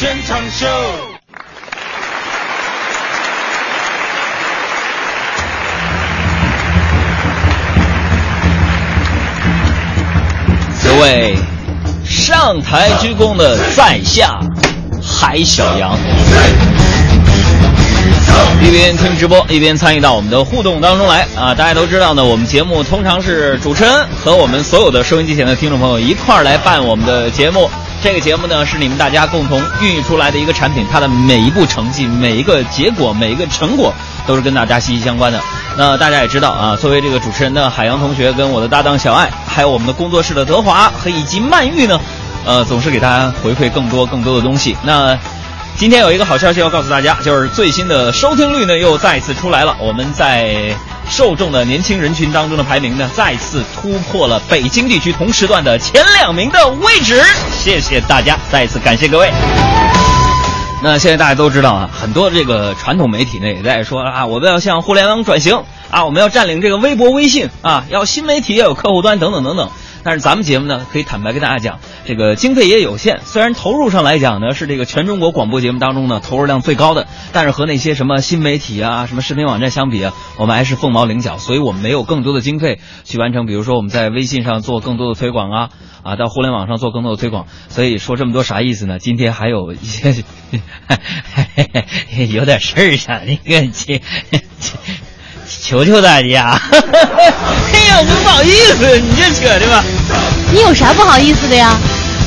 现场秀。各位上台鞠躬的在下海小杨，一边听直播一边参与到我们的互动当中来啊！大家都知道呢，我们节目通常是主持人和我们所有的收音机前的听众朋友一块儿来办我们的节目。这个节目呢是你们大家共同孕育出来的一个产品，它的每一步成绩、每一个结果、每一个成果都是跟大家息息相关的。那大家也知道啊，作为这个主持人的海洋同学跟我的搭档小爱，还有我们的工作室的德华和以及曼玉呢，呃，总是给大家回馈更多更多的东西。那今天有一个好消息要告诉大家，就是最新的收听率呢又再一次出来了。我们在受众的年轻人群当中的排名呢，再次突破了北京地区同时段的前两名的位置。谢谢大家，再次感谢各位。那现在大家都知道啊，很多这个传统媒体呢也在说啊，我们要向互联网转型啊，我们要占领这个微博、微信啊，要新媒体要有客户端等等等等。但是咱们节目呢，可以坦白跟大家讲，这个经费也有限。虽然投入上来讲呢，是这个全中国广播节目当中呢投入量最高的，但是和那些什么新媒体啊、什么视频网站相比啊，我们还是凤毛麟角。所以我们没有更多的经费 去完成，比如说我们在微信上做更多的推广啊，啊，到互联网上做更多的推广。所以说这么多啥意思呢？今天还有一些有点事儿想那个去。求求大家！哎呀，我不好意思，你这扯的吧？你有啥不好意思的呀？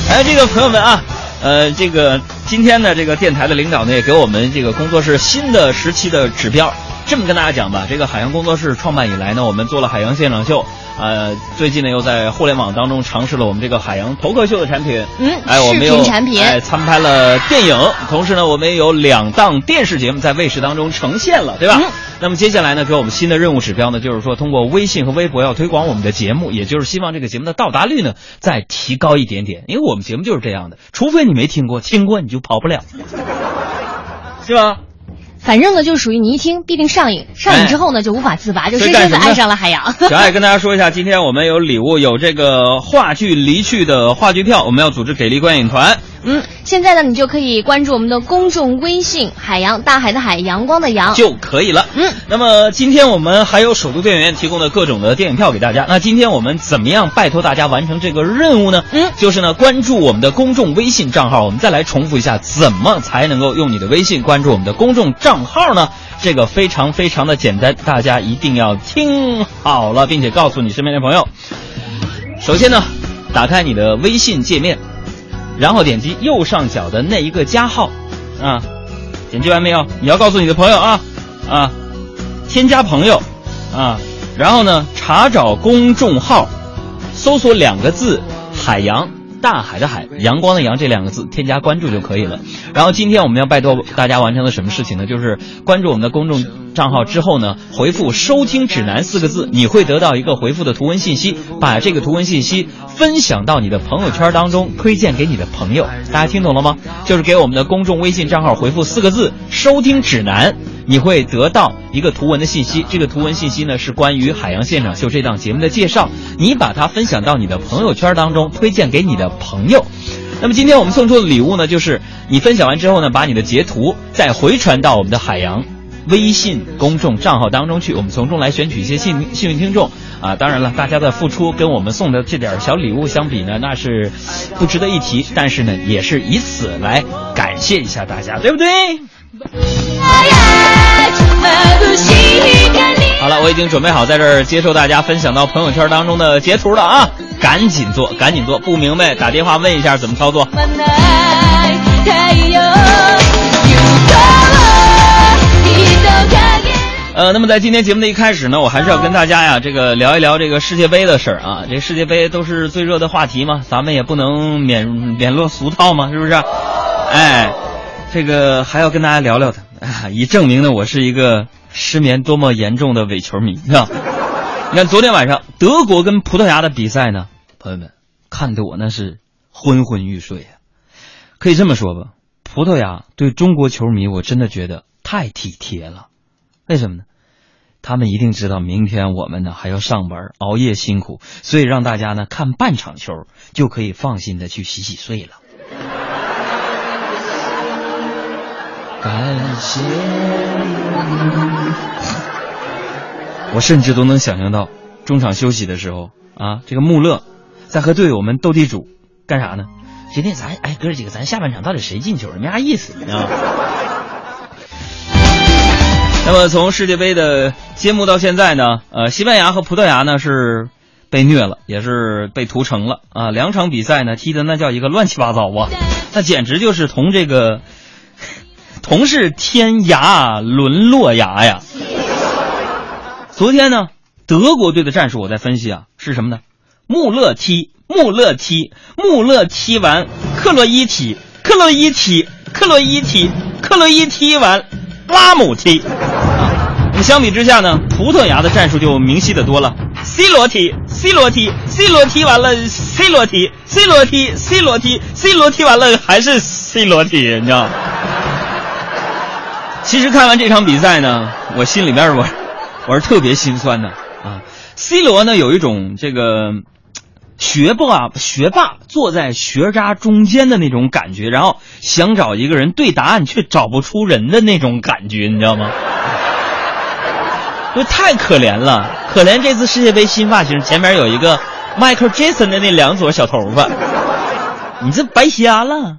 哎，这个朋友们啊，呃，这个今天呢，这个电台的领导呢，也给我们这个工作室新的时期的指标。这么跟大家讲吧，这个海洋工作室创办以来呢，我们做了海洋现场秀，呃，最近呢又在互联网当中尝试了我们这个海洋头壳秀的产品。嗯，哎，我们视频产品，哎，参拍了电影，同时呢，我们也有两档电视节目在卫视当中呈现了，对吧？嗯那么接下来呢，给我们新的任务指标呢，就是说通过微信和微博要推广我们的节目，也就是希望这个节目的到达率呢再提高一点点，因为我们节目就是这样的，除非你没听过，听过你就跑不了，是吧？反正呢，就属于你一听必定上瘾，上瘾之后呢，就无法自拔，就深深的爱上了海洋。小爱跟大家说一下，今天我们有礼物，有这个话剧离去的话剧票，我们要组织给力观影团。嗯，现在呢，你就可以关注我们的公众微信“海洋大海的海，阳光的阳”就可以了。嗯，那么今天我们还有首都电影院提供的各种的电影票给大家。那今天我们怎么样拜托大家完成这个任务呢？嗯，就是呢关注我们的公众微信账号。我们再来重复一下，怎么才能够用你的微信关注我们的公众账号呢？这个非常非常的简单，大家一定要听好了，并且告诉你身边的朋友。首先呢，打开你的微信界面，然后点击右上角的那一个加号，啊，点击完没有？你要告诉你的朋友啊啊，添加朋友啊，然后呢，查找公众号，搜索两个字“海洋”。大海的海，阳光的阳这两个字，添加关注就可以了。然后今天我们要拜托大家完成的什么事情呢？就是关注我们的公众账号之后呢，回复“收听指南”四个字，你会得到一个回复的图文信息，把这个图文信息分享到你的朋友圈当中，推荐给你的朋友。大家听懂了吗？就是给我们的公众微信账号回复四个字“收听指南”。你会得到一个图文的信息，这个图文信息呢是关于《海洋现场秀》这档节目的介绍，你把它分享到你的朋友圈当中，推荐给你的朋友。那么今天我们送出的礼物呢，就是你分享完之后呢，把你的截图再回传到我们的海洋微信公众账号当中去，我们从中来选取一些幸幸运听众啊。当然了，大家的付出跟我们送的这点小礼物相比呢，那是不值得一提，但是呢，也是以此来感谢一下大家，对不对？好了，我已经准备好在这儿接受大家分享到朋友圈当中的截图了啊！赶紧做，赶紧做，不明白打电话问一下怎么操作。呃，那么在今天节目的一开始呢，我还是要跟大家呀，这个聊一聊这个世界杯的事儿啊。这世界杯都是最热的话题嘛，咱们也不能免免落俗套嘛，是不是？哎，这个还要跟大家聊聊的，以证明呢我是一个失眠多么严重的伪球迷，是吧？你看昨天晚上德国跟葡萄牙的比赛呢，朋友们看得我那是昏昏欲睡啊。可以这么说吧，葡萄牙对中国球迷我真的觉得太体贴了。为什么呢？他们一定知道明天我们呢还要上班，熬夜辛苦，所以让大家呢看半场球就可以放心的去洗洗睡了。感谢 我甚至都能想象到中场休息的时候啊，这个穆勒在和队友们斗地主，干啥呢？今天咱哎哥几个，咱下半场到底谁进球？没啥意思你知道吗。那么从世界杯的揭幕到现在呢，呃，西班牙和葡萄牙呢是被虐了，也是被屠城了啊。两场比赛呢踢的那叫一个乱七八糟啊，那简直就是同这个同是天涯沦落崖呀。昨天呢，德国队的战术我在分析啊，是什么呢？穆勒踢，穆勒踢，穆勒踢完，克洛伊踢，克洛伊踢，克洛伊踢，克洛伊踢完，拉姆踢。那相比之下呢，葡萄牙的战术就明晰的多了。C 罗踢，C 罗踢，C 罗踢完了，C 罗踢，C 罗踢，C 罗踢，C 罗踢完了还是 C 罗踢，你知道？其实看完这场比赛呢，我心里面我我是特别心酸的啊。C 罗呢有一种这个学霸学霸坐在学渣中间的那种感觉，然后想找一个人对答案却找不出人的那种感觉，你知道吗？就太可怜了，可怜这次世界杯新发型前面有一个 Michael Jackson 的那两撮小头发，你这白瞎了。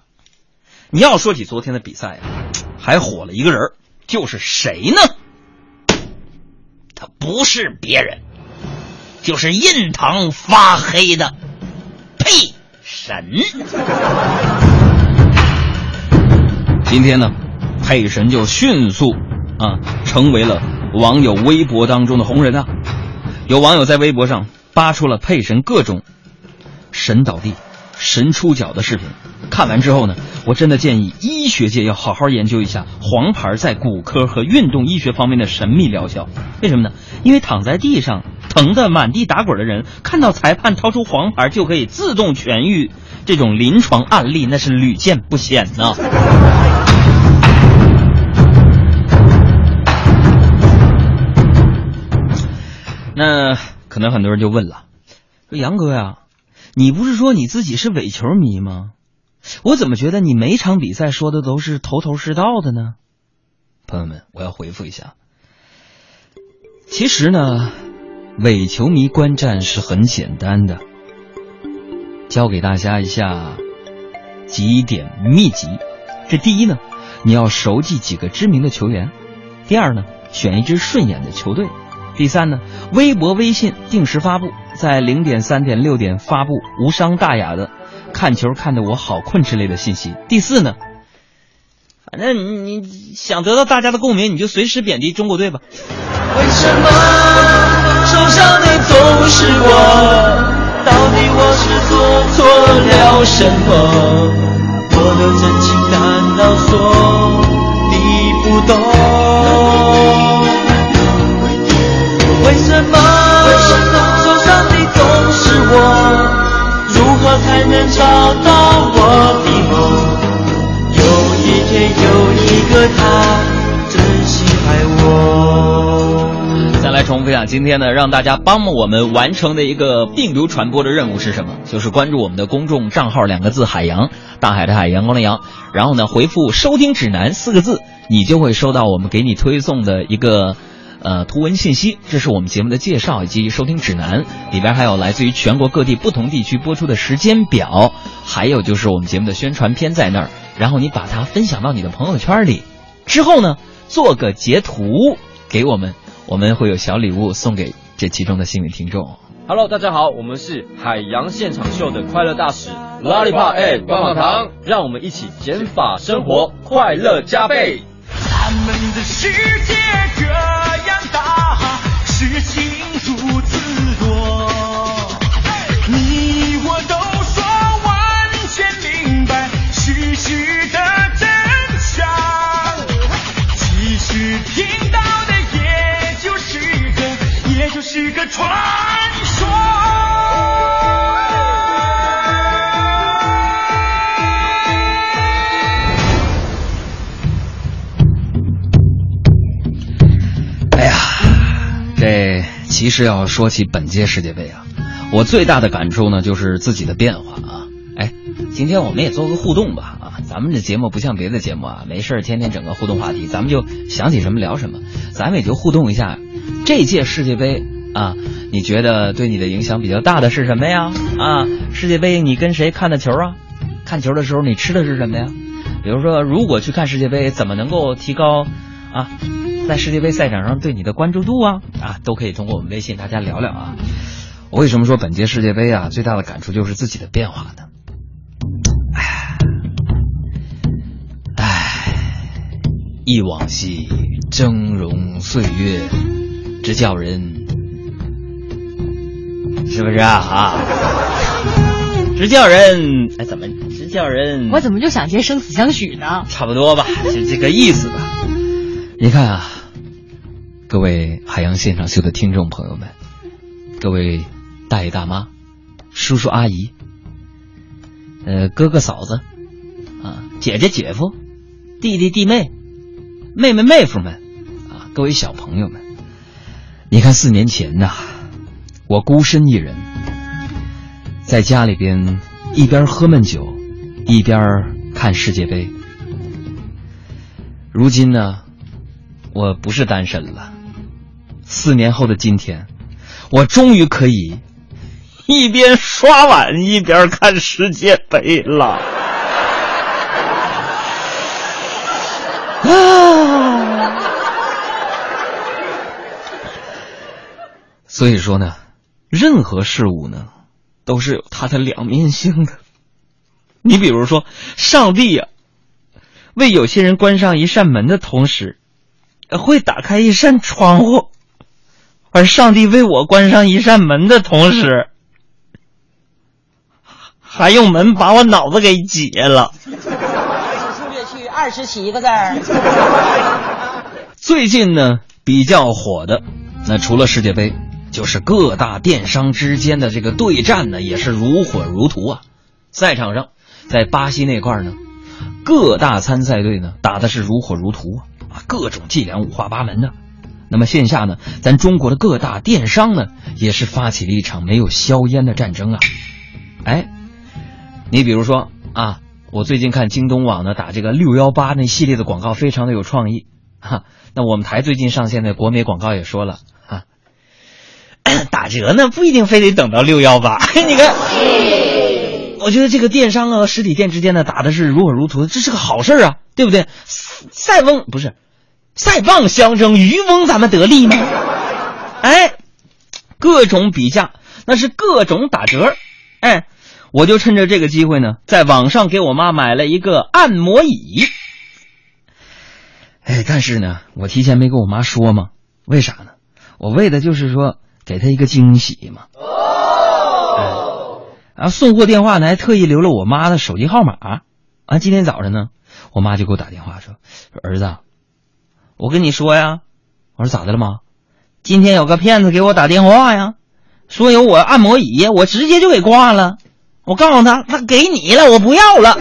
你要说起昨天的比赛啊，还火了一个人，就是谁呢？他不是别人，就是印堂发黑的配神。今天呢，配神就迅速啊成为了。网友微博当中的红人啊，有网友在微博上扒出了配神各种神倒地、神出脚的视频。看完之后呢，我真的建议医学界要好好研究一下黄牌在骨科和运动医学方面的神秘疗效。为什么呢？因为躺在地上疼得满地打滚的人，看到裁判掏出黄牌就可以自动痊愈，这种临床案例那是屡见不鲜呐。那可能很多人就问了，说杨哥呀，你不是说你自己是伪球迷吗？我怎么觉得你每场比赛说的都是头头是道的呢？朋友们，我要回复一下，其实呢，伪球迷观战是很简单的，教给大家一下几点秘籍。这第一呢，你要熟记几个知名的球员；第二呢，选一支顺眼的球队。第三呢，微博、微信定时发布，在零点、三点、六点发布无伤大雅的“看球看得我好困”之类的信息。第四呢，反正你想得到大家的共鸣，你就随时贬低中国队吧。为什么受伤的总是我？到底我是做错了什么？我的真情难道说为什么受伤的总是我？如何才能找到我的梦？有一天有一个他真心爱我。再来重复一下，今天呢，让大家帮我们完成的一个病毒传播的任务是什么？就是关注我们的公众账号两个字“海洋大海的海阳光的阳”，然后呢回复“收听指南”四个字，你就会收到我们给你推送的一个。呃，图文信息，这是我们节目的介绍以及收听指南，里边还有来自于全国各地不同地区播出的时间表，还有就是我们节目的宣传片在那儿。然后你把它分享到你的朋友圈里，之后呢，做个截图给我们，我们会有小礼物送给这其中的幸运听众。Hello，大家好，我们是海洋现场秀的快乐大使 Lollipop and 棒棒糖，让我们一起减法生活，快乐加倍。他们的世界这样大事情如此多，你我都说完全明白事实的真相。其实听到的也就是个，也就是个传其实要说起本届世界杯啊，我最大的感触呢就是自己的变化啊。哎，今天我们也做个互动吧啊，咱们这节目不像别的节目啊，没事天天整个互动话题，咱们就想起什么聊什么，咱们也就互动一下。这届世界杯啊，你觉得对你的影响比较大的是什么呀？啊，世界杯你跟谁看的球啊？看球的时候你吃的是什么呀？比如说，如果去看世界杯，怎么能够提高啊，在世界杯赛场上对你的关注度啊？啊，都可以通过我们微信大家聊聊啊。我为什么说本届世界杯啊，最大的感触就是自己的变化呢？唉，唉，忆往昔峥嵘岁月，直叫人，是不是啊？啊，直叫人，哎，怎么直叫人？我怎么就想接生死相许呢？差不多吧，就这个意思吧。你看啊，各位海洋现场秀的听众朋友们，各位大爷大妈、叔叔阿姨、呃哥哥嫂子啊、姐姐姐夫、弟弟弟妹、妹妹妹夫们啊，各位小朋友们，你看四年前呐，我孤身一人在家里边一边喝闷酒，一边看世界杯。如今呢，我不是单身了。四年后的今天，我终于可以一边刷碗一边看世界杯了。啊！所以说呢，任何事物呢，都是有它的两面性的。你比如说，上帝呀、为有些人关上一扇门的同时，会打开一扇窗户；而上帝为我关上一扇门的同时，还用门把我脑子给解了。数略去二十起一个字儿。最近呢，比较火的，那除了世界杯，就是各大电商之间的这个对战呢，也是如火如荼啊。赛场上，在巴西那块儿呢，各大参赛队呢打的是如火如荼啊，啊，各种伎俩五花八门的。那么线下呢，咱中国的各大电商呢，也是发起了一场没有硝烟的战争啊。哎，你比如说啊，我最近看京东网呢打这个六幺八那系列的广告，非常的有创意哈、那我们台最近上线的国美广告也说了啊，打折呢不一定非得等到六幺八，你看。我觉得这个电商和实体店之间呢打的是如火如荼，这是个好事啊，对不对？塞翁不是，塞棒相争，渔翁咱们得利吗？哎，各种比价，那是各种打折。哎，我就趁着这个机会呢，在网上给我妈买了一个按摩椅。哎，但是呢，我提前没跟我妈说嘛，为啥呢？我为的就是说给她一个惊喜嘛。然后送货电话呢，还特意留了我妈的手机号码。啊，今天早上呢，我妈就给我打电话说：“说儿子，我跟你说呀。”我说：“咋的了妈？”今天有个骗子给我打电话呀，说有我按摩椅，我直接就给挂了。我告诉他，他给你了，我不要了。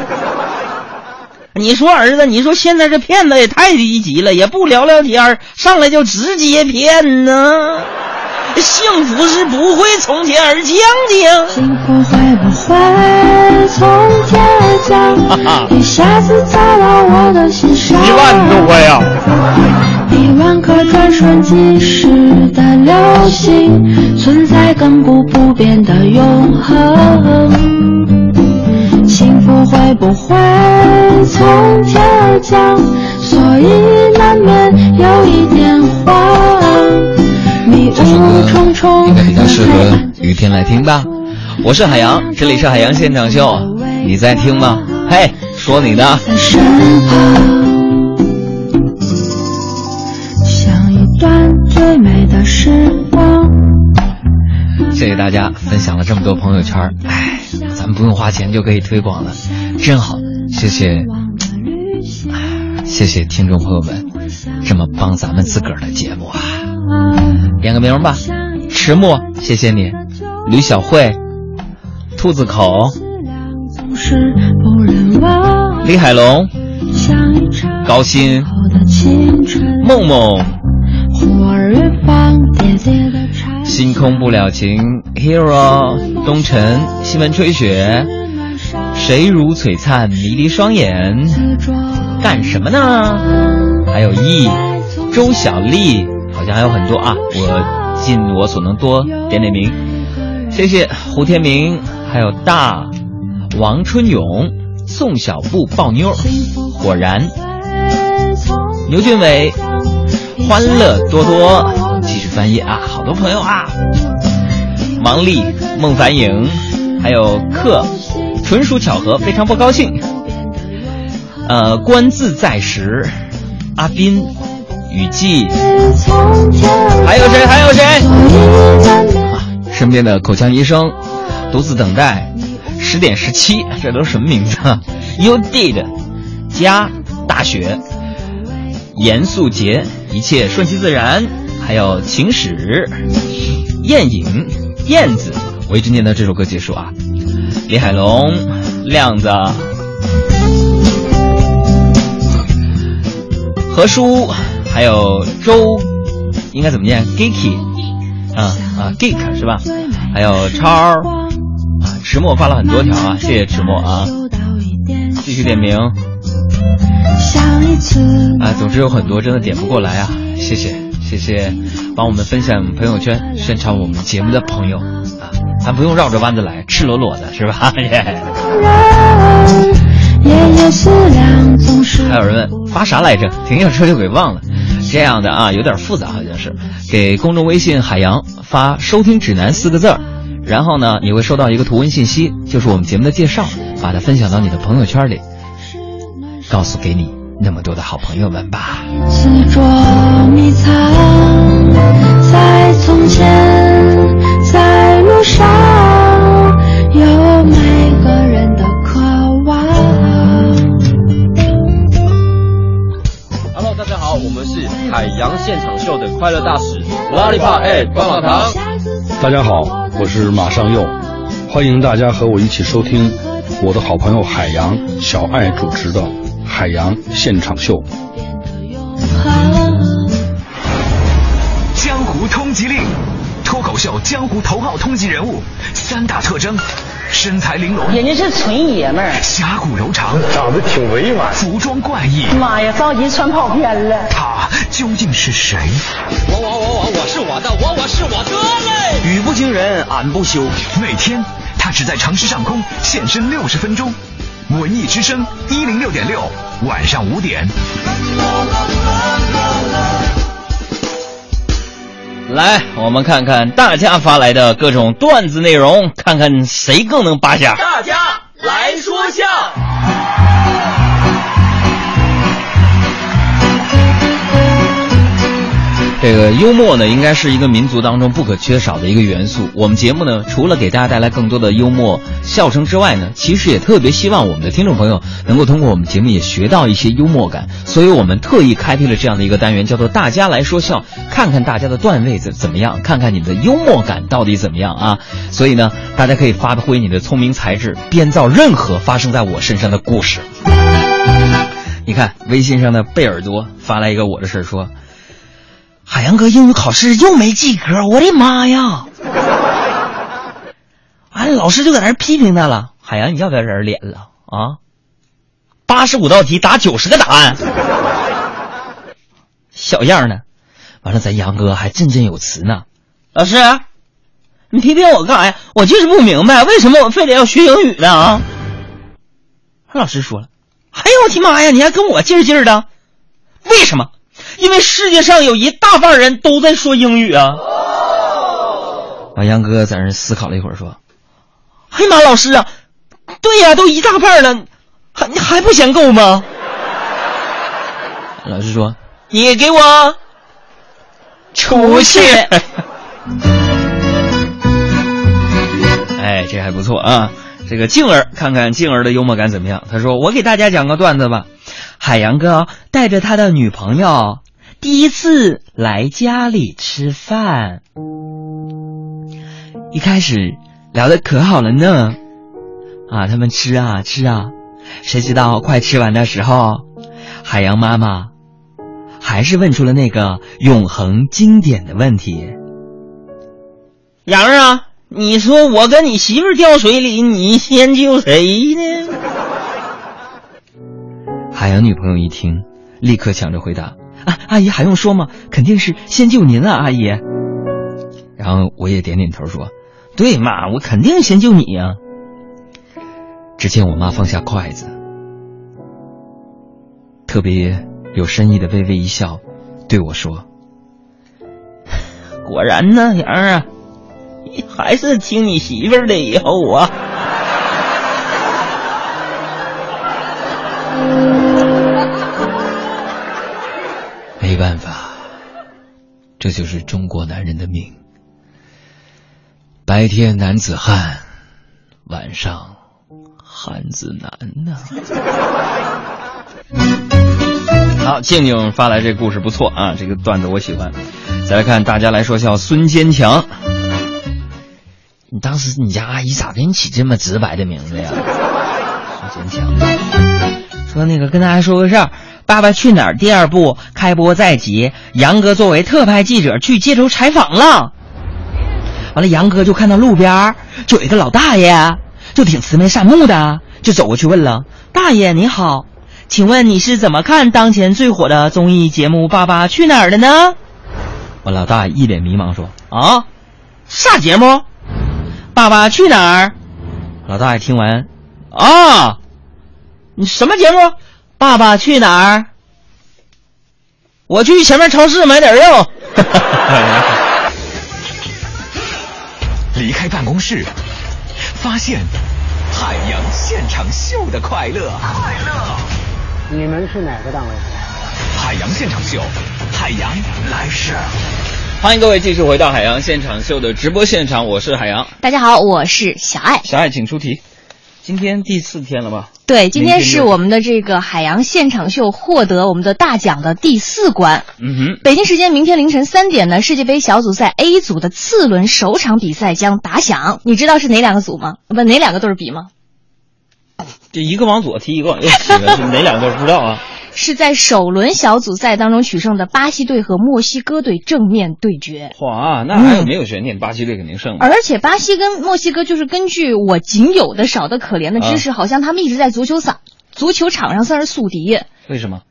你说儿子，你说现在这骗子也太低级了，也不聊聊天上来就直接骗呢。幸福是不会从天而降的。幸福会不会从天而降？一下子砸到我的心上。一万多呀！一万颗转瞬即逝的流星，存在亘古不变的永恒。幸福会不会从天而降？所以难免有一点慌。迷雾重重，应该比较适合雨天来听吧。我是海洋，这里是海洋现场秀，你在听吗？嘿，说你的。在身旁，像一段最美的时光。谢谢大家分享了这么多朋友圈，哎，咱们不用花钱就可以推广了，真好，谢谢，谢谢听众朋友们这么帮咱们自个儿的节目啊。点个名吧，迟暮，谢谢你，吕小慧，兔子口，李海龙，高鑫，梦梦，星空不了情，Hero，东辰，西门吹雪，谁如璀璨迷离双眼，干什么呢？还有 E，周小丽，好像还有很多啊，我尽我所能多点点名。谢谢胡天明，还有大王春勇、宋小布、抱妞，果然，牛俊伟，欢乐多多，继续翻译啊，好多朋友啊，王丽、孟凡颖，还有克，纯属巧合，非常不高兴。呃，观自在时，阿斌、雨季，还有谁？还有谁？啊，身边的口腔医生，独自等待，十点十七，这都是什么名字啊？You did，家大雪，严肃节，一切顺其自然，还有情史，艳影，燕子，我一直念到这首歌结束啊。李海龙，亮子。何叔，还有周，应该怎么念？Geeky，啊啊，Geek 是吧？还有超，啊，迟墨发了很多条啊，谢谢迟墨啊，继续点名。啊，总之有很多真的点不过来啊，谢谢谢谢，帮我们分享朋友圈、宣传我们节目的朋友啊，咱不用绕着弯子来，赤裸裸的是吧？耶还有人问发啥来着？停下车就给忘了。这样的啊，有点复杂，好像是给公众微信海洋发“收听指南”四个字儿，然后呢，你会收到一个图文信息，就是我们节目的介绍，把它分享到你的朋友圈里，告诉给你那么多的好朋友们吧。执迷藏在从前，在路上，海洋现场秀的快乐大使拉力帕哎棒棒糖。大家好，我是马上佑，欢迎大家和我一起收听我的好朋友海洋小爱主持的海洋现场秀。江湖通缉令，脱口秀江湖头号通缉人物，三大特征：身材玲珑，人家是纯爷们儿。侠骨柔肠，长得挺委婉。服装怪异。妈呀，着急穿跑偏了。他究竟是谁？我我我我我是我的，我我是我的嘞！语不惊人俺不休。那天他只在城市上空现身六十分钟。文艺之声一零六点六，晚上五点。来，我们看看大家发来的各种段子内容，看看谁更能扒瞎。大家来说笑。这个幽默呢，应该是一个民族当中不可缺少的一个元素。我们节目呢，除了给大家带来更多的幽默笑声之外呢，其实也特别希望我们的听众朋友能够通过我们节目也学到一些幽默感。所以我们特意开辟了这样的一个单元，叫做“大家来说笑”，看看大家的段位怎怎么样，看看你的幽默感到底怎么样啊！所以呢，大家可以发挥你的聪明才智，编造任何发生在我身上的故事。你看，微信上的贝尔多发来一个我的事儿说。海洋哥英语考试又没及格，我的妈呀！完 了，老师就在那儿批评他了。海洋，你要不要人脸了啊？八十五道题答九十个答案，小样呢！完了，咱杨哥还振振有词呢。老师，你批评我干啥呀？我就是不明白，为什么我非得要学英语呢？啊！老师说了，哎呦我的妈呀，你还跟我劲儿劲儿的？为什么？因为世界上有一大半人都在说英语啊！完，杨哥在那思考了一会儿，说：“哎呀妈，老师啊，对呀，都一大半了，还你还不嫌够吗？”老师说：“你给我出去！”哎，这还不错啊。这个静儿，看看静儿的幽默感怎么样？他说：“我给大家讲个段子吧。海洋哥带着他的女朋友第一次来家里吃饭，一开始聊的可好了呢。啊，他们吃啊吃啊，谁知道快吃完的时候，海洋妈妈还是问出了那个永恒经典的问题：洋儿啊。”你说我跟你媳妇掉水里，你先救谁呢？海洋女朋友一听，立刻抢着回答：“啊，阿姨还用说吗？肯定是先救您啊，阿姨。”然后我也点点头说：“对嘛，我肯定先救你呀、只见我妈放下筷子，特别有深意的微微一笑，对我说：“果然呢，杨儿啊，还是听你媳妇儿的以后啊。”没办法，这就是中国男人的命。白天男子汉，晚上汉子难呐、好，静静发来这故事不错啊，这个段子我喜欢。再来看大家来说笑，孙坚强，你当时你家阿姨咋给你起这么直白的名字呀？孙坚强说那个跟大家说个事儿，《爸爸去哪儿》第二部开播在即，杨哥作为特派记者去街头采访了。完了，杨哥就看到路边儿就有一个老大爷，就挺慈眉善目的，就走过去问了：“大爷你好，请问你是怎么看当前最火的综艺节目《爸爸去哪儿》的呢？”我，老大一脸迷茫说：“啊，啥节目？爸爸去哪儿？”老大爷听完，啊，你什么节目？爸爸去哪儿？我去前面超市买点肉。离开办公室，发现海洋现场秀的快乐。快乐，你们是哪个单位？海洋现场秀，海洋来事。欢迎各位继续回到海洋现场秀的直播现场，我是海洋。大家好，我是小爱。小爱，请出题。今天第四天了吧？对，今天是我们的这个海洋现场秀获得我们的大奖的第四关。嗯哼，北京时间明天凌晨三点呢，世界杯小组赛 A 组的次轮首场比赛将打响。你知道是哪两个组吗？不，哪两个队儿比吗？这一个往左踢，一个往右踢，是哪两个不知道啊？是在首轮小组赛当中取胜的巴西队和墨西哥队正面对决。哇，那还有没有悬念？巴西队肯定胜。而且巴西跟墨西哥就是根据我仅有的少的可怜的知识，好像他们一直在足球场足球场上算是宿敌，为什么？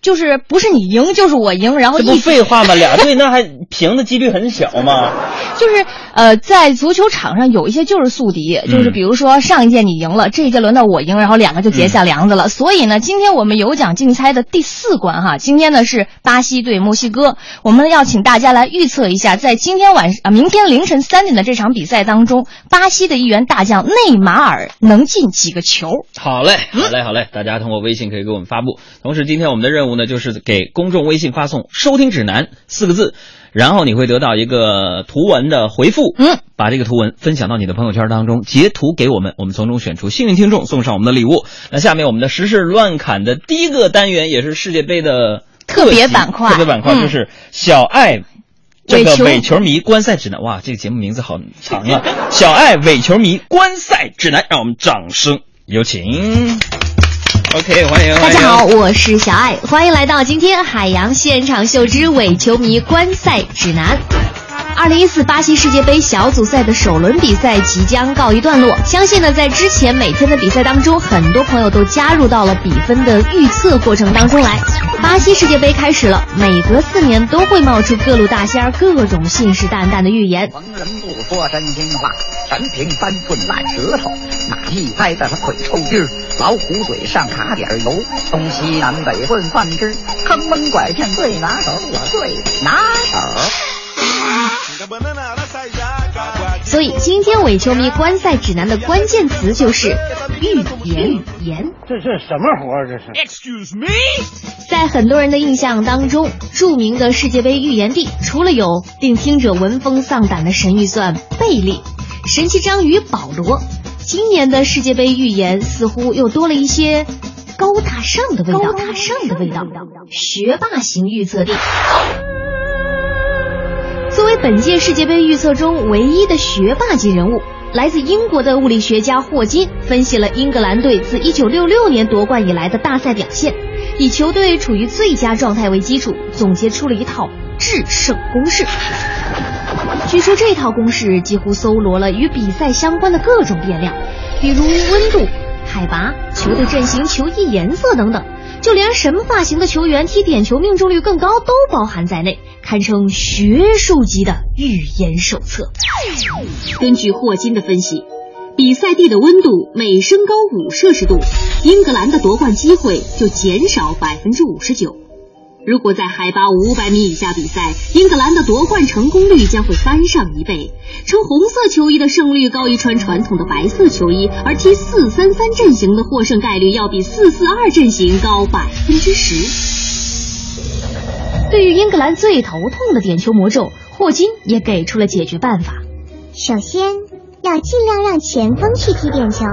就是不是你赢就是我赢，然后这不废话吗？俩队 那还平的几率很小吗？就是呃，在足球场上有一些就是宿敌，嗯就是比如说上一届你赢了，这一届轮到我赢，然后两个就结下梁子了。所以呢，今天我们有奖竞猜的第四关哈，今天呢是巴西对墨西哥，我们要请大家来预测一下，在今天晚啊明天凌晨三点的这场比赛当中，巴西的一员大将内马尔能进几个球？好嘞，好嘞，好嘞！大家通过微信可以给我们发布。同时，今天我们的任务呢，就是给公众微信发送“收听指南”四个字，然后你会得到一个图文的回复。嗯，把这个图文分享到你的朋友圈当中，截图给我们，我们从中选出幸运听众，送上我们的礼物。那下面我们的时事乱侃的第一个单元，也是世界杯的特别辑板块特别板块嗯就是小爱。这个伪球迷观赛指南，哇，这个节目名字好长啊！小爱伪球迷观赛指南，让我们掌声有请。OK，欢迎，大家好，我是小爱，欢迎来到今天海洋现场秀之伪球迷观赛指南。二零一四巴西世界杯小组赛的首轮比赛即将告一段落，相信呢，在之前每天的比赛当中，很多朋友都加入到了比分的预测过程当中来。巴西世界杯开始了，每隔四年都会冒出各路大仙儿各种信誓旦旦的预言。逢人不说真心话，陈平三寸烂舌头，马一拍的他腿抽筋儿，老虎嘴上卡点油，东西南北混饭吃，坑蒙拐骗最拿手，我最拿手。所以今天伪球迷观赛指南的关键词就是 预言言。这是什么活儿？这是 Excuse me，在很多人的印象当中，著名的世界杯预言帝，除了有令听者闻风丧胆的神预算贝利、神奇章鱼保罗，今年的世界杯预言似乎又多了一些高大上的味道，高大上的味道，学霸型预测帝。作为本届世界杯预测中唯一的学霸级人物，来自英国的物理学家霍金分析了英格兰队自1966年夺冠以来的大赛表现，以球队处于最佳状态为基础，总结出了一套制胜公式。据说这套公式几乎搜罗了与比赛相关的各种变量，比如温度、海拔、球队阵型、球衣颜色等等，就连什么发型的球员踢点球命中率更高都包含在内，堪称学术级的预言手册。根据霍金的分析，比赛地的温度每升高五摄氏度，英格兰的夺冠机会就减少百分之五十九。如果在海拔五百米以下比赛，英格兰的夺冠成功率将会翻上一倍。穿红色球衣的胜率高于穿传统的白色球衣，而踢四三三阵型的获胜概率要比四四二阵型高百分之十。对于英格兰最头痛的点球魔咒，霍金也给出了解决办法。首先要尽量让前锋去踢点球，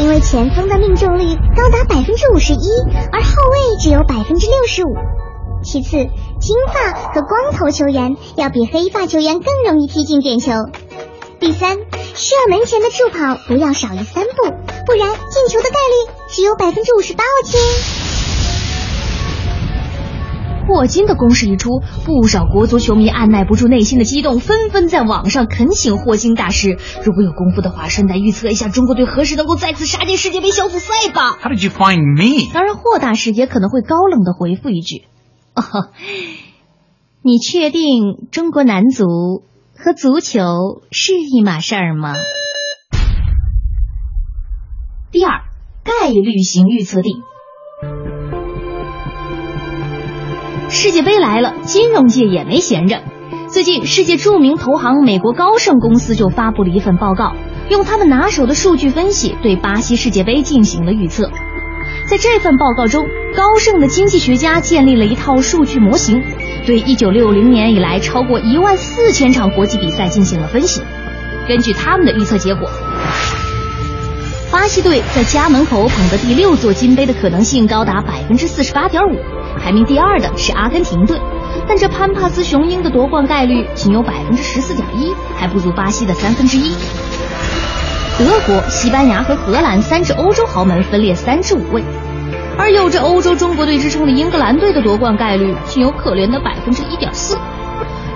因为前锋的命中率高达百分之五十一，而后卫只有百分之六十五。其次，金发和光头球员要比黑发球员更容易踢进点球。第三，射门前的助跑不要少于三步，不然进球的概率只有百分之五十八哦，亲。霍金的攻势一出，不少国足球迷按耐不住内心的激动，纷纷在网上恳请霍金大师，如果有功夫的话，顺带预测一下中国队何时能够再次杀进世界杯小组赛吧。How did you find me? 当然，霍大师也可能会高冷的回复一句。哦，你确定中国男足和足球是一码事儿吗？第二，概率型预测帝。世界杯来了，金融界也没闲着。最近，世界著名投行美国高盛公司就发布了一份报告，用他们拿手的数据分析对巴西世界杯进行了预测。在这份报告中，高盛的经济学家建立了一套数据模型，对1960年以来超过1万四千场国际比赛进行了分析。根据他们的预测结果，巴西队在家门口捧得第六座金杯的可能性高达百分之四十八点五，排名第二的是阿根廷队，但这潘帕斯雄鹰的夺冠概率仅有百分之十四点一，还不足巴西的三分之一。德国、西班牙和荷兰三支欧洲豪门分列三至五位，而有着欧洲中国队之称的英格兰队的夺冠概率仅有可怜的百分之一点四。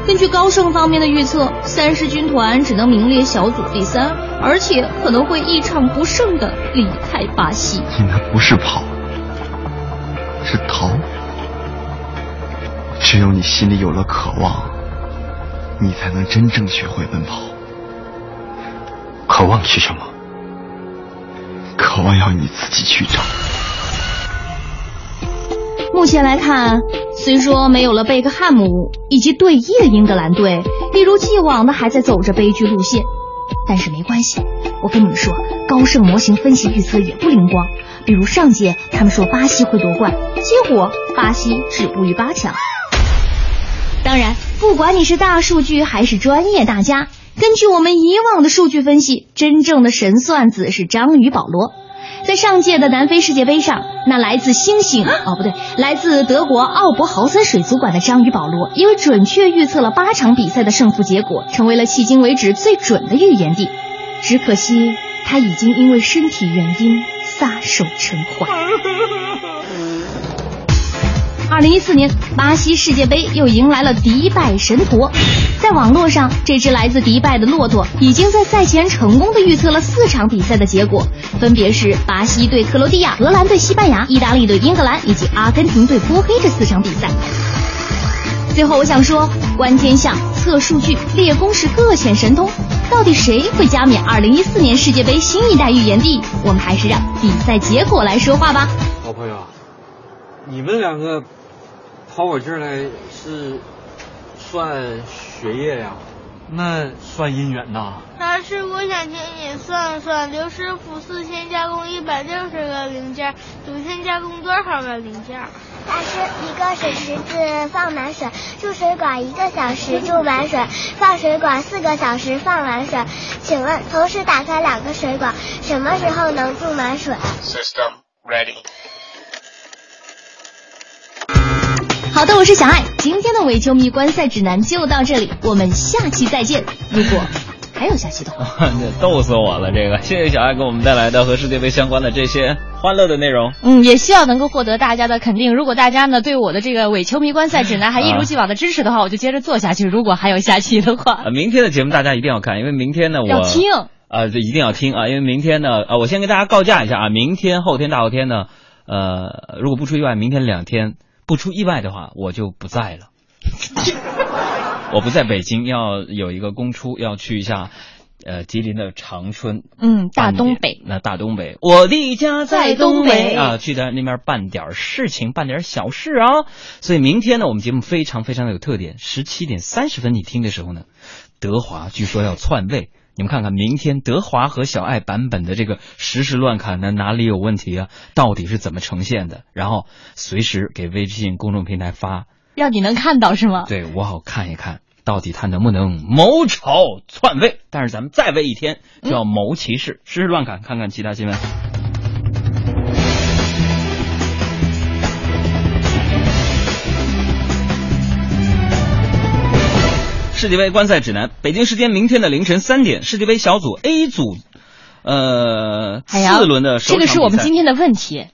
根据高盛方面的预测，三狮军团只能名列小组第三，而且可能会一场不胜的离开巴西。你那不是跑，是逃。只有你心里有了渴望，你才能真正学会奔跑。渴望是什么？渴望要你自己去找。目前来看，虽说没有了贝克汉姆以及队医的英格兰队，一如既往的还在走着悲剧路线，但是没关系，我跟你们说，高盛模型分析预测也不灵光。比如上届他们说巴西会夺冠，结果巴西止步于八强。当然，不管你是大数据还是专业大家，根据我们以往的数据分析，真正的神算子是章鱼保罗。在上届的南非世界杯上，那来自星星哦不对，来自德国奥伯豪森水族馆的章鱼保罗，因为准确预测了八场比赛的胜负结果，成为了迄今为止最准的预言帝。只可惜他已经因为身体原因撒手尘寰。二零一四年巴西世界杯又迎来了迪拜神驼，在网络上，这只来自迪拜的骆驼已经在赛前成功的预测了四场比赛的结果，分别是巴西对克罗地亚、荷兰对西班牙、意大利对英格兰以及阿根廷对波黑这四场比赛。最后我想说，观天象、测数据、列公式各显神通，到底谁会加冕二零一四年世界杯新一代预言帝？我们还是让比赛结果来说话吧。你们两个跑我这儿来是算学业呀？那算姻缘呐？老师，我想请你算算刘师傅四千加工一百六十个零件，九千加工多少个零件？老师，一个水池子放满水，注水管一个小时注满水，放水管四个小时放完水。请问，同时打开两个水管，什么时候能注满水？System ready。好的，我是小爱，今天的伪球迷观赛指南就到这里，我们下期再见。如果还有下期的话，逗死我了！这个，谢谢小爱给我们带来的和世界杯相关的这些欢乐的内容。嗯，也希望能够获得大家的肯定。如果大家呢对我的这个伪球迷观赛指南还一如既往的支持的话，我就接着做下去。如果还有下期的话，呃，明天的节目大家一定要看，因为明天呢我要听啊，这一定要听啊，因为明天呢啊，我先跟大家告假一下啊，明天、后天、大后天呢。呃，如果不出意外，明天两天不出意外的话，我就不在了。我不在北京，要有一个公出，要去一下。呃，吉林的长春，嗯，大东北，那大东北，我的家在东北啊，去在那边办点事情，办点小事啊。所以明天呢，我们节目非常非常的有特点。十七点三十分你听的时候呢，德华据说要篡位，你们看看明天德华和小爱版本的这个实时乱砍呢哪里有问题啊？到底是怎么呈现的？然后随时给微信公众平台发，让你能看到是吗？对我好看一看。到底他能不能谋朝篡位？但是咱们再位一天就要谋其事，实时乱砍，看看其他新闻。世界杯观赛指南：北京时间明天的凌晨三点，世界杯小组 A 组，呃，四轮的这个是我们今天的问题。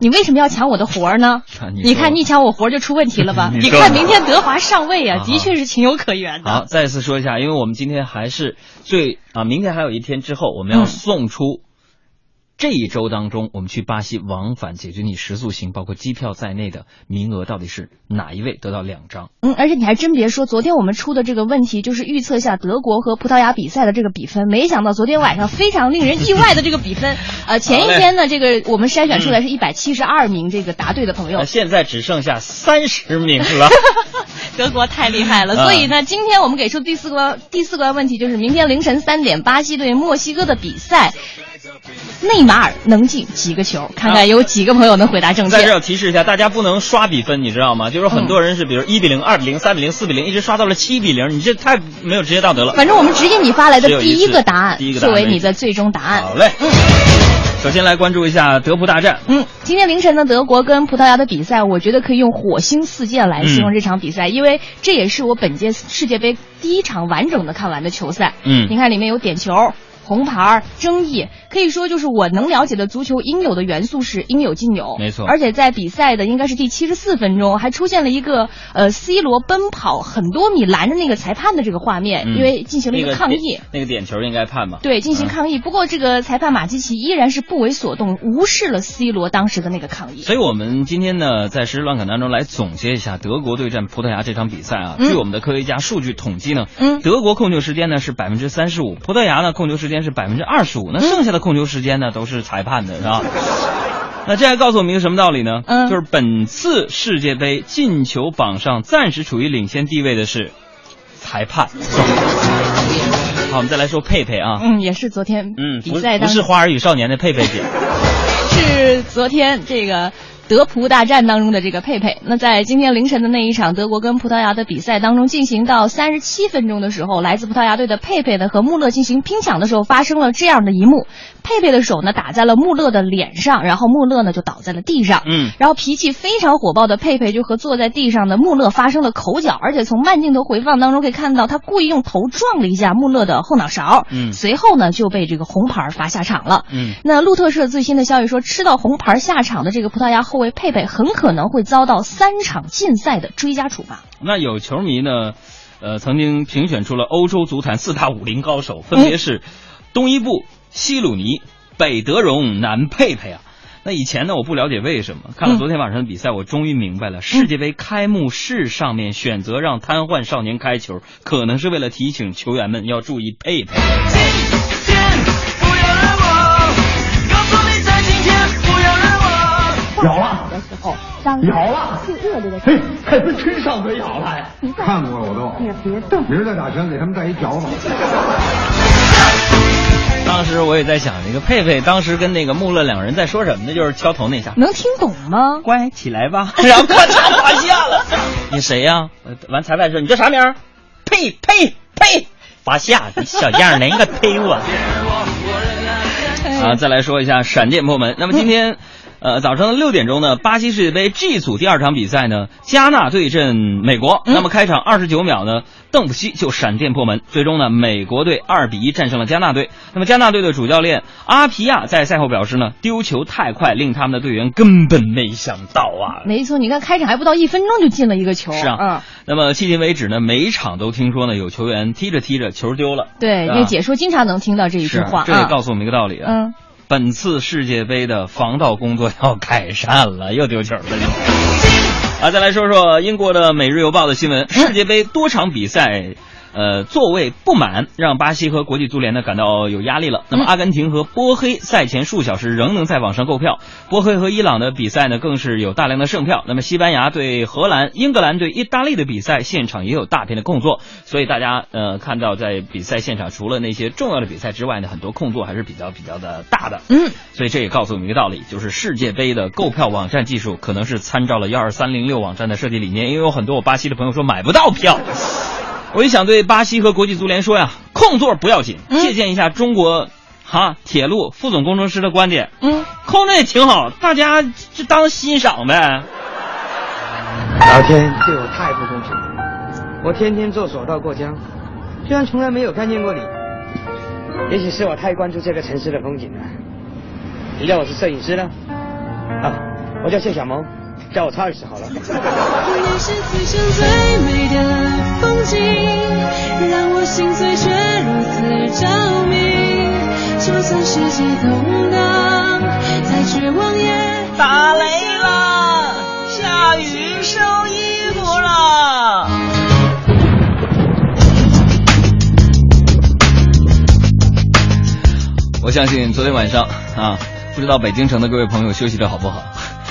你为什么要抢我的活儿呢？你看你抢我活儿就出问题了吧？你看明天德华上位啊，的确是情有可原的。好，再次说一下，因为我们今天还是最啊，明天还有一天之后，我们要送出。这一周当中，我们去巴西往返解决你食宿行，包括机票在内的名额，到底是哪一位得到两张？嗯，而且你还真别说，昨天我们出的这个问题就是预测一下德国和葡萄牙比赛的这个比分，没想到昨天晚上非常令人意外的这个比分。呃，前一天呢，这个我们筛选出来是一百七十二名这个答对的朋友，现在只剩下三十名了。德国太厉害了，所以呢，今天我们给出第四关第四关问题就是明天凌晨三点巴西对墨西哥的比赛。内马尔能进几个球？看看有几个朋友能回答正确。在这要提示一下，大家不能刷比分，你知道吗？就是很多人是，比如一比零、二比零、三比零、四比零，一直刷到了七比零，你这太没有职业道德了。反正我们直接你发来的第一个答案作为你的最终答案。好嘞。嗯。首先来关注一下德葡大战。嗯，今天凌晨的德国跟葡萄牙的比赛，我觉得可以用火星四溅来形容这场比赛，因为这也是我本届世界杯第一场完整的看完的球赛。嗯，你看里面有点球。红牌争议可以说就是我能了解的足球应有的元素是应有尽有，没错。而且在比赛的应该是第七十四分钟，还出现了一个呃 C 罗奔跑很多米拦着那个裁判的这个画面，因为进行了一个抗议。那个点球应该判吧？对，进行抗议。不过这个裁判马基奇依然是不为所动，无视了 C 罗当时的那个抗议。所以我们今天呢，在实时乱侃当中来总结一下德国对战葡萄牙这场比赛啊。据我们的科学家数据统计呢，嗯，德国控球时间呢是百分之三十五，葡萄牙呢控球时间是百分之二十五。那剩下的控球时间呢，都是裁判的，是吧？那这还告诉我们一个什么道理呢？嗯，就是本次世界杯进球榜上暂时处于领先地位的是裁判。好，我们再来说佩佩啊，嗯，也是昨天嗯比赛当不是花儿与少年的佩佩姐，是昨天这个。德葡大战当中的这个佩佩，那在今天凌晨的那一场德国跟葡萄牙的比赛当中，进行到三十七分钟的时候，来自葡萄牙队的佩佩呢和穆勒进行拼抢的时候，发生了这样的一幕：佩佩的手呢打在了穆勒的脸上，然后穆勒呢就倒在了地上。嗯，然后脾气非常火爆的佩佩就和坐在地上的穆勒发生了口角，而且从慢镜头回放当中可以看到，他故意用头撞了一下穆勒的后脑勺。嗯，随后呢就被这个红牌罚下场了。嗯，那路透社最新的消息说，吃到红牌下场的这个葡萄牙后卫佩佩很。可能会遭到三场禁赛的追加处罚。那有球迷呢，呃，曾经评选出了欧洲足坛四大武林高手，分别是东伊布、希鲁尼、北德容、南佩佩啊。那以前呢，我不了解为什么，看了昨天晚上的比赛，我终于明白了，世界杯开幕式上面选择让瘫痪少年开球，可能是为了提醒球员们要注意佩佩。咬了的时候，咬了，最恶劣的嘿，还真真上嘴咬了呀。看过了我都，你别动。明儿再打拳，给他们带一脚法。当时我也在想，那个佩佩当时跟那个穆勒两人在说什么呢？就是敲头那下，能听懂吗？乖，起来吧。然后咔嚓趴下了。你谁呀？完裁判说你叫啥名？呸呸呸！罚下，你小样，哪个呸我？啊，再来说一下闪电破门。那么今天。呃，早上的六点钟呢，巴西世界杯 G 组第二场比赛呢，加纳对阵美国。那么开场二十九秒呢，邓普西就闪电破门，最终呢，美国队二比一战胜了加纳队。那么加纳队的主教练阿皮亚在赛后表示呢，丢球太快，令他们的队员根本没想到啊。没错，你看开场还不到一分钟就进了一个球。是啊，嗯。那么迄今为止呢，每一场都听说呢，有球员踢着踢着球丢了。对，因为解说经常能听到这一句话。这也告诉我们一个道理啊。嗯。本次世界杯的防盗工作要改善了，又丢球了。啊，再来说说英国的《每日邮报》的新闻，世界杯多场比赛。呃，座位不满让巴西和国际足联呢感到有压力了。那么，阿根廷和波黑赛前数小时仍能在网上购票。波黑和伊朗的比赛呢，更是有大量的剩票。那么，西班牙对荷兰、英格兰对意大利的比赛现场也有大片的空座。所以，大家呃看到在比赛现场，除了那些重要的比赛之外呢，很多空座还是比较比较的大的。嗯，所以这也告诉我们一个道理，就是世界杯的购票网站技术可能是参照了幺二三零六网站的设计理念，因为有很多我巴西的朋友说买不到票。我也想对巴西和国际足联说呀，空座不要紧，借鉴一下中国哈铁路副总工程师的观点，嗯，空着也挺好，大家就当欣赏呗。老天对我太不公平了，我天天坐索道过江，居然从来没有看见过你。也许是我太关注这个城市的风景了。你叫我是摄影师呢？啊，我叫谢小萌。叫我超二十好了。风景，让我心碎却如此着迷。就算世界动荡，再绝望也。打雷了，下雨收衣服了。我相信昨天晚上啊，不知道北京城的各位朋友休息的好不好？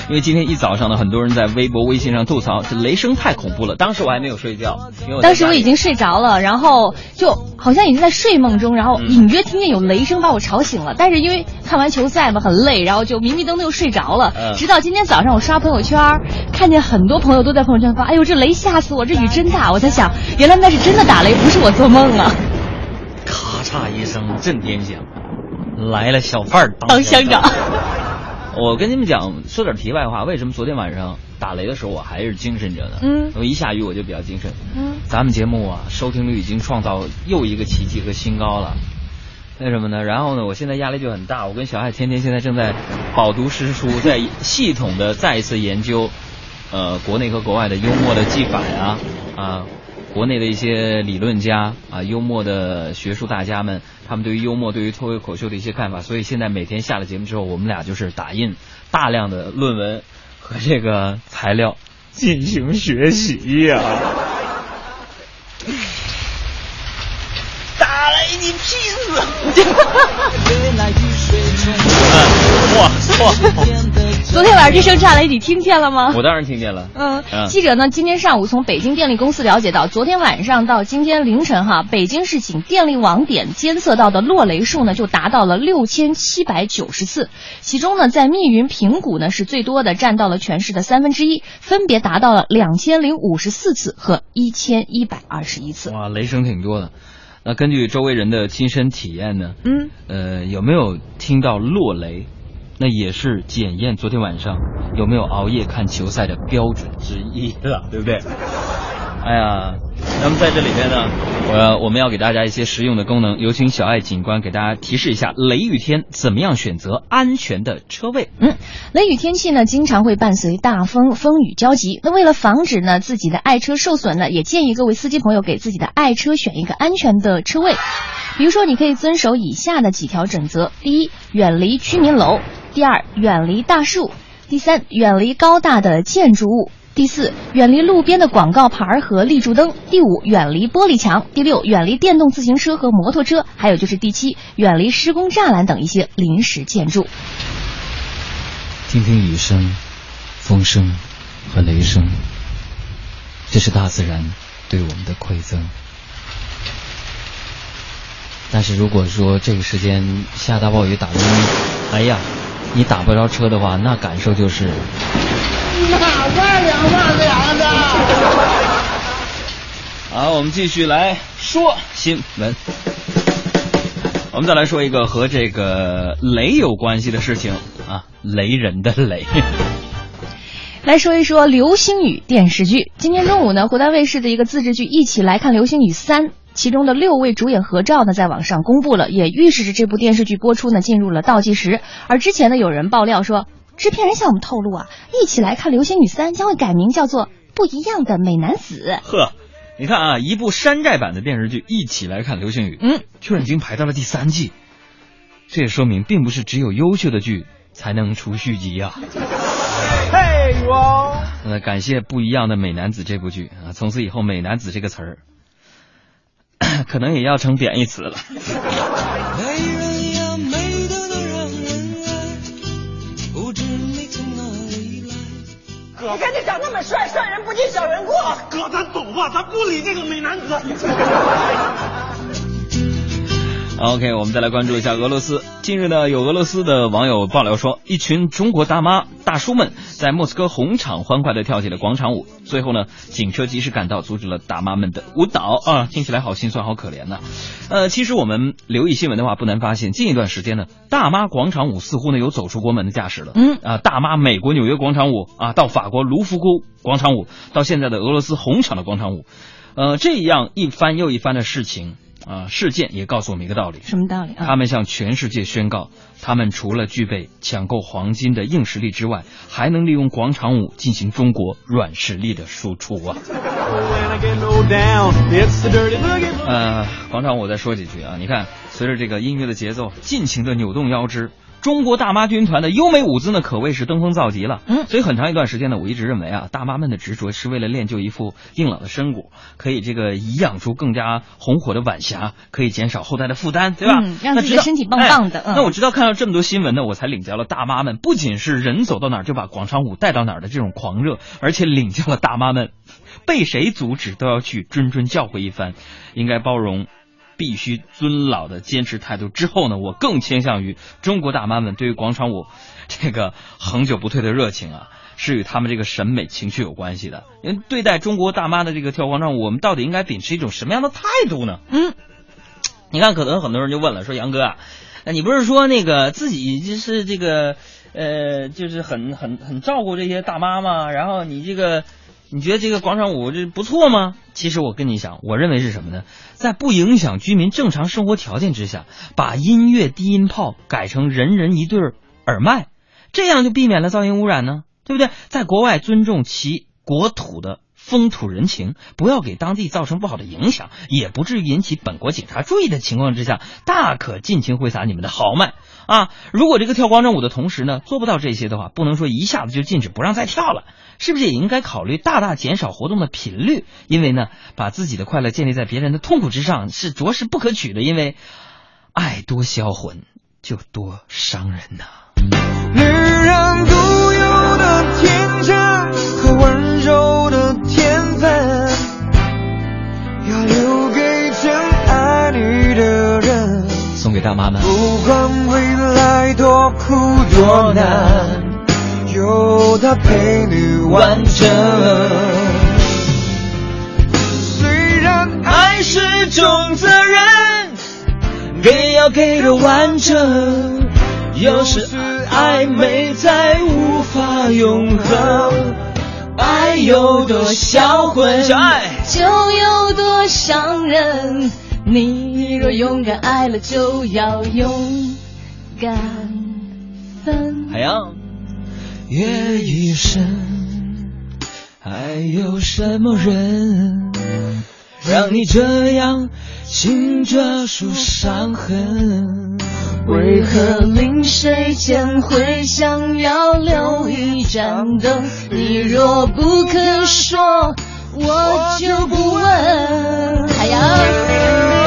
因为今天一早上呢，很多人在微博、微信上吐槽，这雷声太恐怖了。当时我还没有睡觉，当时我已经睡着了，然后就好像已经在睡梦中，然后隐约听见有雷声把我吵醒了。但是因为看完球赛嘛，很累，然后就迷迷瞪瞪又睡着了。直到今天早上我刷朋友圈，看见很多朋友都在朋友圈发：“哎呦，这雷吓死我，这雨真大！”我在想，原来那是真的打雷，不是我做梦啊！咔嚓一声震天响，来了小贩当乡长。我跟你们讲，说点题外话，为什么昨天晚上打雷的时候我还是精神着呢？嗯，我一下雨我就比较精神。嗯，咱们节目啊，收听率已经创造又一个奇迹和新高了。为什么呢？然后呢，我现在压力就很大。我跟小爱天天现在正在饱读诗书，在系统的再一次研究，呃，国内和国外的幽默的技法呀，啊。国内的一些理论家啊，幽默的学术大家们，他们对于幽默、对于脱口口秀的一些看法，所以现在每天下了节目之后，我们俩就是打印大量的论文和这个材料进行学习呀。打雷你屁死！哇哇！昨天晚上这声炸雷你听见了吗？我当然听见了。嗯，记者呢今天上午从北京电力公司了解到，昨天晚上到今天凌晨哈，北京市仅电力网点监测到的落雷数呢就达到了六千七百九十次，其中呢在密云平谷呢是最多的，占到了全市的三分之一，分别达到了两千零五十四次和一千一百二十一次。哇，雷声挺多的。那根据周围人的亲身体验呢？嗯，呃，有没有听到落雷？那也是检验昨天晚上有没有熬夜看球赛的标准之一了，对不对？哎呀，那么在这里边呢，我我们要给大家一些实用的功能，有请小爱警官给大家提示一下，雷雨天怎么样选择安全的车位？嗯，雷雨天气呢，经常会伴随大风，风雨交集。那为了防止呢自己的爱车受损呢，也建议各位司机朋友给自己的爱车选一个安全的车位。比如说，你可以遵守以下的几条准则：第一，远离居民楼。第二，远离大树；第三，远离高大的建筑物；第四，远离路边的广告牌和立柱灯；第五，远离玻璃墙；第六，远离电动自行车和摩托车；还有就是第七，远离施工栅栏等一些临时建筑。听听雨声、风声和雷声，这是大自然对我们的馈赠。但是如果说这个时间下大暴雨打雷，哎呀！你打不着车的话，那感受就是哪万凉万凉的。好，我们继续来说新闻。我们再来说一个和这个雷有关系的事情啊，雷人的雷。来说一说流星雨电视剧。今天中午呢，湖南卫视的一个自制剧《一起来看流星雨三》。其中的六位主演合照呢，在网上公布了，也预示着这部电视剧播出呢进入了倒计时。而之前呢，有人爆料说，制片人向我们透露啊，一起来看《流星雨三》将会改名叫做《不一样的美男子》。呵，你看啊，一部山寨版的电视剧《一起来看流星雨》，嗯，居然已经排到了第三季。这也说明并不是只有优秀的剧才能出续集啊。嘿，女王。呃，感谢不一样的美男子这部剧啊，从此以后“美男子”这个词儿，可能也要成贬义词了。你看你长那么帅，帅人不计小人过。哥，咱走吧，咱不理这个美男子。OK，我们再来关注一下俄罗斯。近日呢，有俄罗斯的网友爆料说，一群中国大妈大叔们在莫斯科红场欢快的跳起了广场舞。最后呢，警车及时赶到，阻止了大妈们的舞蹈啊！听起来好心酸，好可怜呐、呃，其实我们留意新闻的话，不难发现，近一段时间呢，大妈广场舞似乎呢有走出国门的架势了。嗯啊，大妈美国纽约广场舞啊，到法国卢浮宫广场舞，到现在的俄罗斯红场的广场舞，呃，这样一番又一番的事情。啊、事件也告诉我们一个道理，什么道理啊？他们向全世界宣告，他们除了具备抢购黄金的硬实力之外，还能利用广场舞进行中国软实力的输出啊。呃，广场舞再说几句啊，你看，随着这个音乐的节奏，尽情的扭动腰肢。中国大妈军团的优美舞姿呢，可谓是登峰造极了。嗯，所以很长一段时间呢，我一直认为啊，大妈们的执着是为了练就一副硬朗的身骨，可以这个颐养出更加红火的晚霞，可以减少后代的负担，对吧？嗯让自己的身体棒棒的哎嗯那我直到看到这么多新闻呢，我才领教了大妈们不仅是人走到哪儿就把广场舞带到哪儿的这种狂热，而且领教了大妈们被谁阻止都要去谆谆教诲一番，应该包容。必须尊老的坚持态度之后呢，我更倾向于中国大妈们对于广场舞这个恒久不退的热情啊，是与他们这个审美情趣有关系的。因为对待中国大妈的这个跳广场舞，我们到底应该秉持一种什么样的态度呢？嗯，你看，可能很多人就问了，说杨哥啊，那你不是说那个自己就是这个呃，就是很很很照顾这些大妈吗？然后你这个。你觉得这个广场舞这不错吗？其实我跟你讲，我认为是什么呢？在不影响居民正常生活条件之下，把音乐低音炮改成人人一对耳麦，这样就避免了噪音污染呢，对不对？在国外尊重其国土的风土人情，不要给当地造成不好的影响，也不至于引起本国警察注意的情况之下，大可尽情挥洒你们的豪迈啊！如果这个跳广场舞的同时呢，做不到这些的话，不能说一下子就禁止不让再跳了。是不是也应该考虑大大减少活动的频率？因为呢，把自己的快乐建立在别人的痛苦之上是着实不可取的。因为爱多销魂，就多伤人呐、女人独有的天真和温柔的天分，要留给真爱你的人。送给大妈们。不管未来多苦多难，有他陪你完整。虽然爱是种责任，给要给的完整。有时暧昧才无法永恒，爱有多销魂，就有多伤人。你若勇敢爱了，就要勇敢分。海洋，夜已深，还有什么人让你这样轻抓住伤痕？为何临睡前会想要留一盏灯？你若不肯说，我就不问。海洋。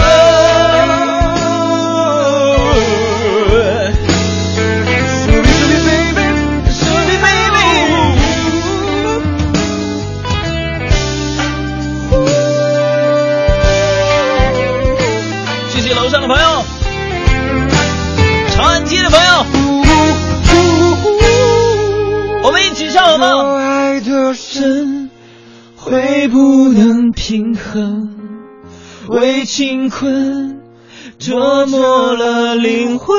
爱的深，会不能平衡，为情困折磨了灵魂。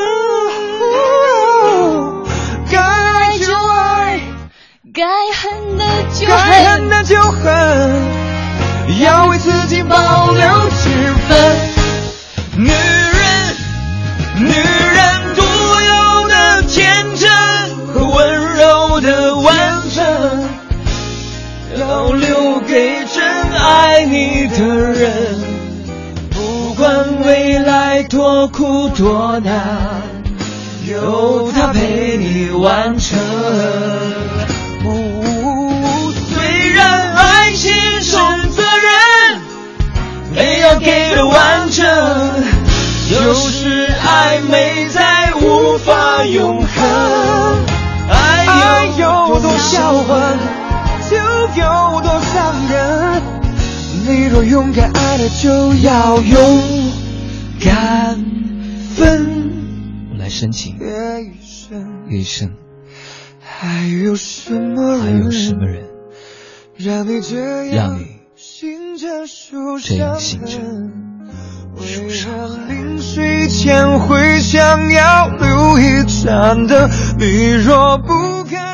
该爱就爱，该恨的就该恨恨。的就恨，要为自己保留几分。女人，女人的人。不管未来多苦多难，有他陪你完成。虽然爱情是责任，没有给的完整，有时暧昧在无法永恒。爱有多销魂，就有多伤人。你若勇敢爱了，就要勇敢分。我来深情，夜雨声，夜深，还有什么还有什么人让你这让样你醒着受这样伤醒着受伤害？临睡前会想要留一盏灯，你若不肯。